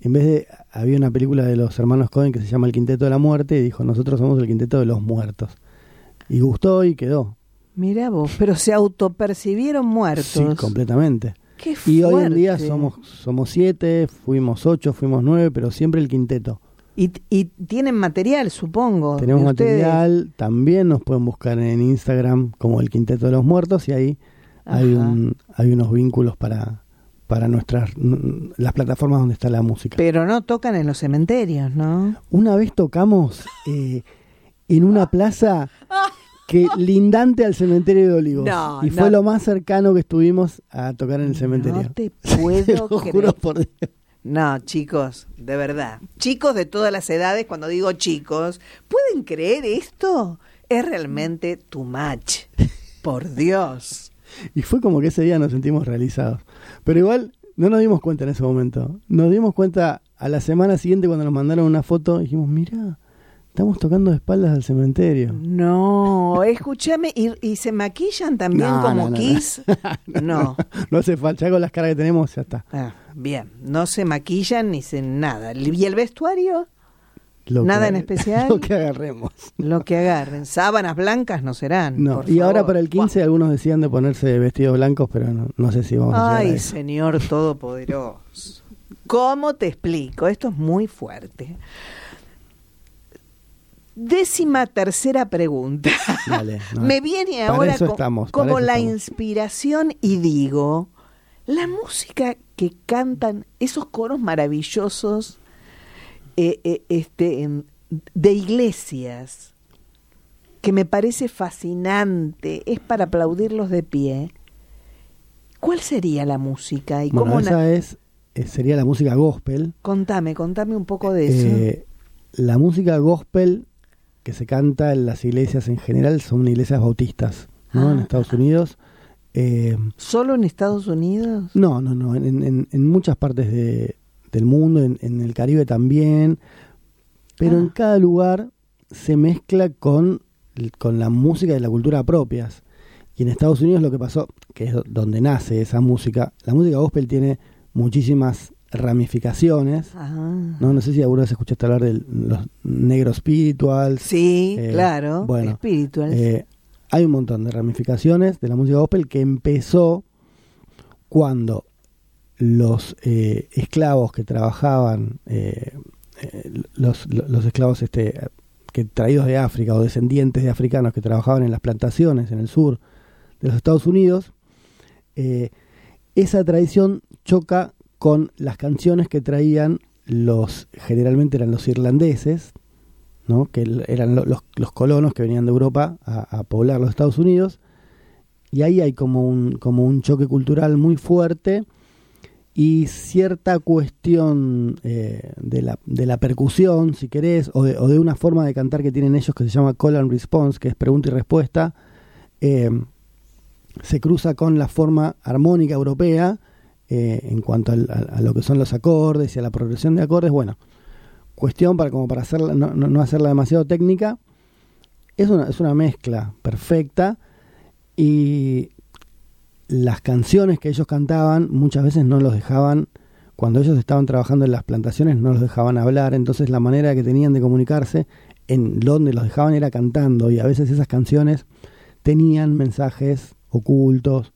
S5: en vez de, había una película de los hermanos Cohen que se llama El Quinteto de la Muerte y dijo, nosotros somos el Quinteto de los Muertos. Y gustó y quedó.
S3: Mira vos, pero se autopercibieron muertos.
S5: Sí, completamente.
S3: Qué
S5: Y hoy en día somos, somos siete, fuimos ocho, fuimos nueve, pero siempre el quinteto.
S3: Y, y tienen material, supongo.
S5: Tenemos material, también nos pueden buscar en Instagram como el Quinteto de los Muertos y ahí hay, un, hay unos vínculos para, para nuestras las plataformas donde está la música.
S3: Pero no tocan en los cementerios, ¿no?
S5: Una vez tocamos eh, en una plaza que lindante al cementerio de Olivos
S3: No,
S5: y
S3: no.
S5: fue lo más cercano que estuvimos a tocar en el cementerio.
S3: No te puedo
S5: Lo
S3: creer.
S5: juro por Dios.
S3: No, chicos, de verdad. Chicos de todas las edades, cuando digo chicos, ¿pueden creer esto? Es realmente too much. Por Dios.
S5: Y fue como que ese día nos sentimos realizados. Pero igual no nos dimos cuenta en ese momento. Nos dimos cuenta a la semana siguiente cuando nos mandaron una foto. Dijimos, mira, estamos tocando de espaldas al cementerio.
S3: No, escúchame, ¿y, y se maquillan también
S5: No,
S3: como
S5: no, no, no.
S3: Kiss? No.
S5: No hace falta, ya con las caras que tenemos ya está.
S3: Ah, bien, no se maquillan ni se nada. ¿Y el vestuario?
S5: Lo
S3: ¿Nada
S5: que-
S3: en especial?
S5: Lo que agarremos.
S3: Lo que agarren. Sábanas blancas no serán.
S5: No,
S3: por
S5: y ahora para el 15 algunos decían de ponerse vestidos blancos, pero no, sé si vamos a llegar a
S3: Ay. Señor Todopoderoso. ¿Cómo te explico? Esto es muy fuerte. Décima tercera pregunta.
S5: Dale, no.
S3: Me viene ahora co-
S5: estamos,
S3: como la
S5: estamos.
S3: inspiración y digo, la música que cantan esos coros maravillosos eh, eh, este, de iglesias, que me parece fascinante, es para aplaudirlos de pie. ¿Cuál sería la música y
S5: Bueno,
S3: cómo
S5: esa es, eh, sería la música gospel.
S3: Contame, contame un poco de eso.
S5: La música gospel que se canta en las iglesias en general son iglesias bautistas, ¿no? En
S3: Ah.
S5: Estados Unidos. Eh,
S3: ¿Solo en Estados Unidos?
S5: no, no, no, en, en- en muchas partes de- del mundo, en, en el Caribe también, pero en
S3: Ah.
S5: cada lugar se mezcla con, con la música y la cultura propias. Y en Estados Unidos lo que pasó, que es do- donde nace esa música, la música gospel tiene muchísimas ramificaciones.
S3: Ah.
S5: No, no sé si alguna vez escuchaste hablar de los negros spirituals.
S3: Sí,
S5: Eh,
S3: claro.
S5: bueno,
S3: Spirituals.
S5: Eh, hay un montón de ramificaciones de la música gospel que empezó cuando los eh, esclavos que trabajaban, eh, los, los esclavos este, que traídos de África o descendientes de africanos que trabajaban en las plantaciones en el sur de los Estados Unidos, esa tradición choca con las canciones que traían los, generalmente eran los irlandeses, ¿no? que eran lo- los, los colonos que venían de Europa a, a poblar los Estados Unidos, y ahí hay como un, como un choque cultural muy fuerte y cierta cuestión eh, de, la, de la percusión, si querés, o de, o de una forma de cantar que tienen ellos que se llama call and response, que es pregunta y respuesta, eh, se cruza con la forma armónica europea eh, en cuanto a, a lo que son los acordes y a la progresión de acordes. Bueno, cuestión para como para hacerla, no- no hacerla demasiado técnica, es una, es una mezcla perfecta y las canciones que ellos cantaban muchas veces no los dejaban, cuando ellos estaban trabajando en las plantaciones no los dejaban hablar, entonces la manera que tenían de comunicarse en donde los dejaban era cantando y a veces esas canciones tenían mensajes ocultos,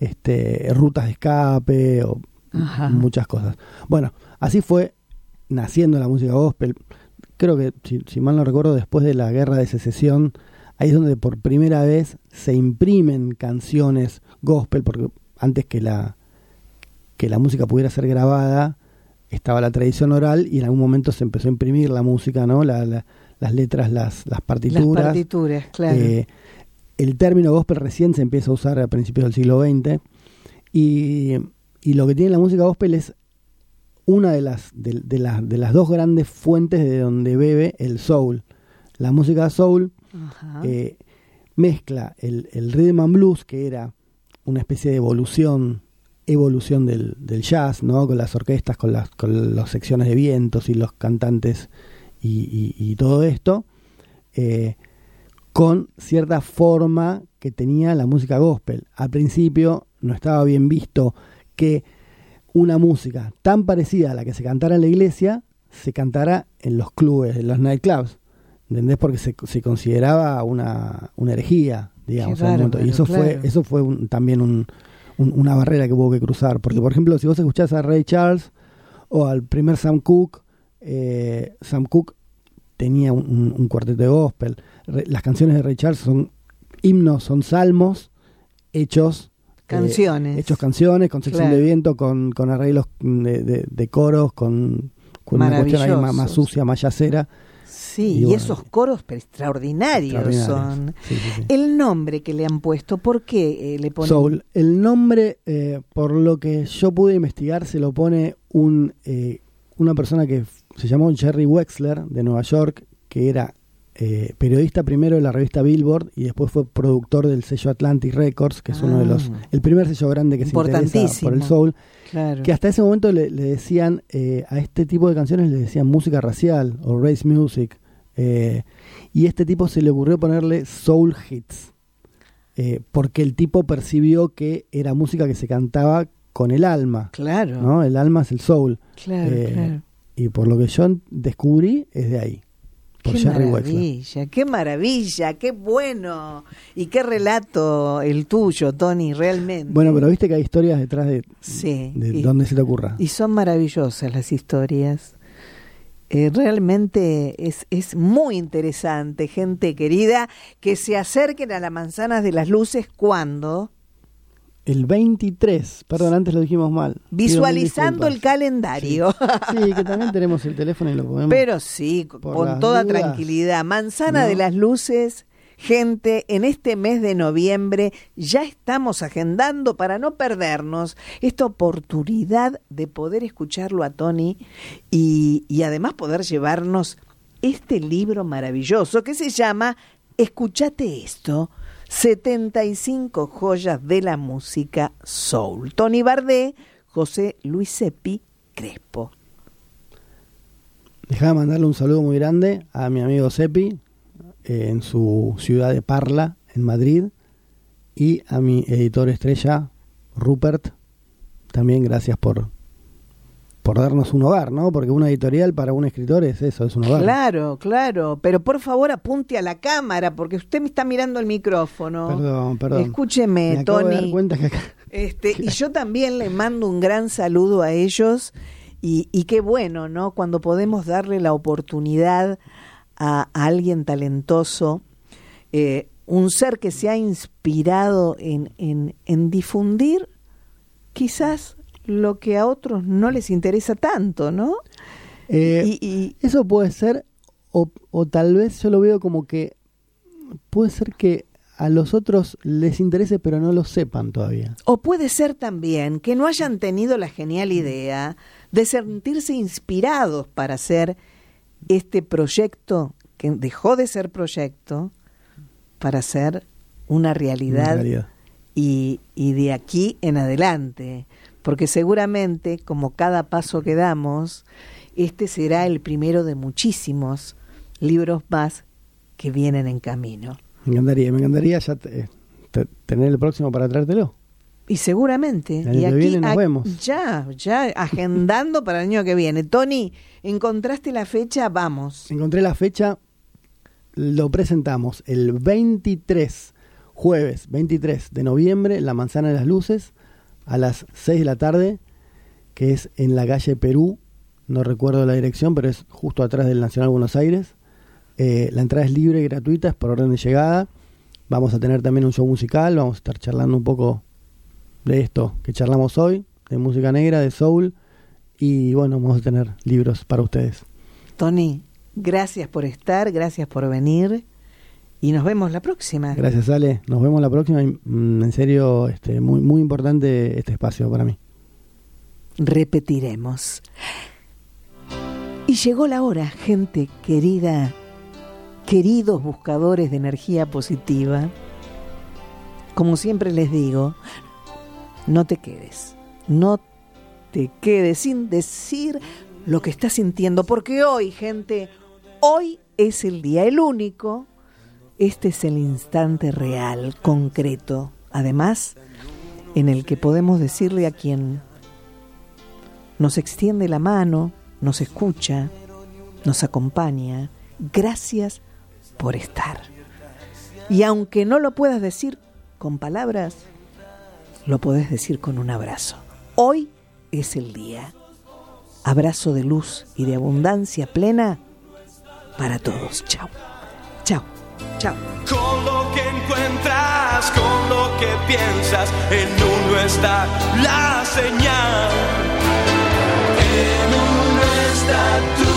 S5: este, rutas de escape o
S3: Ajá.
S5: muchas cosas. Bueno, así fue naciendo la música gospel. Creo que, si, si mal no recuerdo, después de la guerra de secesión, ahí es donde por primera vez se imprimen canciones gospel, porque antes que la, que la música pudiera ser grabada, estaba la tradición oral y en algún momento se empezó a imprimir la música, ¿no? La- la- las letras, las, las partituras.
S3: Las partituras, claro.
S5: Eh, el término gospel recién se empieza a usar a principios del siglo XX y, y lo que tiene la música gospel es una de las, de, de las, de las dos grandes fuentes de donde bebe el soul. La música soul eh, mezcla el, el rhythm and blues, que era una especie de evolución evolución del, del jazz, ¿no? Con las orquestas, con las, con las secciones de vientos y los cantantes y, y- y todo esto, eh, con cierta forma que tenía la música gospel. Al principio no estaba bien visto que una música tan parecida a la que se cantara en la iglesia se cantara en los clubes, en los nightclubs. ¿Entendés? Porque se, se consideraba una, una herejía, digamos. En momento. y eso fue, eso fue un- también un, un- una barrera que hubo que cruzar. Porque, por ejemplo, si vos escuchás a Ray Charles o al primer Sam Cooke, eh, Sam Cooke tenía un cuarteto de gospel. Las canciones de Ray Charles son himnos, son salmos hechos. eh,
S3: Canciones.
S5: hechos canciones, con sección
S3: Claro.
S5: de viento, con, con arreglos de, de- de coros, con, con una cuestión ahí más, sucia, más yacera.
S3: Sí,
S5: Y
S3: y,
S5: bueno,
S3: esos coros pero extraordinarios,
S5: Extraordinarios.
S3: son.
S5: Sí, sí, sí.
S3: El nombre que le han puesto, ¿por qué eh, le ponen?
S5: Soul. El nombre, eh, por lo que yo pude investigar, se lo pone un eh, una persona que se llamó Jerry Wexler de Nueva York, que era eh, periodista primero de la revista Billboard y después fue productor del sello Atlantic Records, que es uno de los
S3: Ah.
S5: el primer sello grande que se interesa por el soul.
S3: Claro.
S5: Que hasta ese momento le, le decían eh, a este tipo de canciones le decían música racial o race music. eh, y este tipo se le ocurrió ponerle soul hits. eh, porque el tipo percibió que era música que se cantaba con el alma.
S3: Claro,
S5: ¿no? El alma es el soul.
S3: claro,
S5: Eh,
S3: claro.
S5: Y por lo que yo descubrí es de ahí. Por
S3: Qué
S5: Jerry
S3: maravilla, qué maravilla, qué bueno. Y qué relato el tuyo, Tony, realmente.
S5: Bueno, pero viste que hay historias detrás de,
S3: Sí,
S5: de
S3: y-
S5: donde se te ocurra.
S3: Y son maravillosas las historias. Eh, realmente es, es muy interesante, gente querida, que se acerquen a las manzanas de las luces cuando,
S5: El 23, perdón, antes lo dijimos mal.
S3: Visualizando el calendario.
S5: Sí, que también tenemos el teléfono y lo podemos.
S3: Pero sí, con toda
S5: dudas,
S3: tranquilidad. Manzana
S5: ¿no?
S3: de las Luces, gente, en este mes de noviembre ya estamos agendando para no perdernos esta oportunidad de poder escucharlo a Tony y, y además poder llevarnos este libro maravilloso que se llama Escuchate esto. 75 joyas de la música soul. Tony Bardé, José Luis Epi Crespo.
S5: Dejaba mandarle un saludo muy grande a mi amigo Sepi eh, en su ciudad de Parla, en Madrid, y a mi editor estrella, Rupert. También gracias por, por darnos un hogar, ¿no? Porque una editorial para un escritor es eso, es un hogar.
S3: Claro, claro, pero por favor apunte a la cámara porque usted me está mirando el micrófono.
S5: Perdón, perdón.
S3: Escúcheme,
S5: Me acabo de dar
S3: Tony.
S5: cuenta que acá-
S3: Este, y yo también le mando un gran saludo a ellos y, y qué bueno, ¿no? Cuando podemos darle la oportunidad a, a alguien talentoso, eh, un ser que se ha inspirado en, en, en difundir quizás lo que a otros no les interesa tanto, ¿no?
S5: Eh,
S3: y, y-
S5: Eso puede ser, o, o tal vez yo lo veo como que puede ser que a los otros les interese pero no lo sepan todavía.
S3: O puede ser también que no hayan tenido la genial idea de sentirse inspirados para hacer este proyecto que dejó de ser proyecto para ser una realidad,
S5: Una realidad.
S3: Y, y de aquí en adelante. Porque seguramente, como cada paso que damos, este será el primero de muchísimos libros más que vienen en camino.
S5: Me encantaría, me encantaría ya te- te- tener el próximo para traértelo.
S3: Y seguramente.
S5: El año
S3: y
S5: que
S3: aquí,
S5: viene nos
S3: a-
S5: vemos.
S3: Ya, ya, agendando para el año que viene. Tony, ¿encontraste la fecha? Vamos.
S5: Encontré la fecha, lo presentamos el 23, jueves 23 de noviembre, la Manzana de las Luces, a las 6 de la tarde, que es en la calle Perú, no recuerdo la dirección, pero es justo atrás del Nacional Buenos Aires. Eh, la entrada es libre y gratuita, es por orden de llegada. Vamos a tener también un show musical, vamos a estar charlando un poco de esto que charlamos hoy, de música negra, de soul, y bueno, vamos a tener libros para ustedes.
S3: Tony, gracias por estar, gracias por venir. Y nos vemos la próxima.
S5: Gracias, Ale. Nos vemos la próxima. mm, En serio, este, muy, muy importante este espacio para mí.
S3: Repetiremos. Y llegó la hora, gente querida, queridos buscadores de energía positiva. Como siempre les digo, no te quedes, no te quedes sin decir lo que estás sintiendo, porque hoy, gente, hoy es el día, el único, este es el instante real, concreto, además, en el que podemos decirle a quien nos extiende la mano, nos escucha, nos acompaña. Gracias por estar. Y aunque no lo puedas decir con palabras, lo podés decir con un abrazo. Hoy es el día. Abrazo de luz y de abundancia plena para todos. Chao. Chao.
S8: Con lo que encuentras, con lo que piensas, en uno está la señal. En uno está tu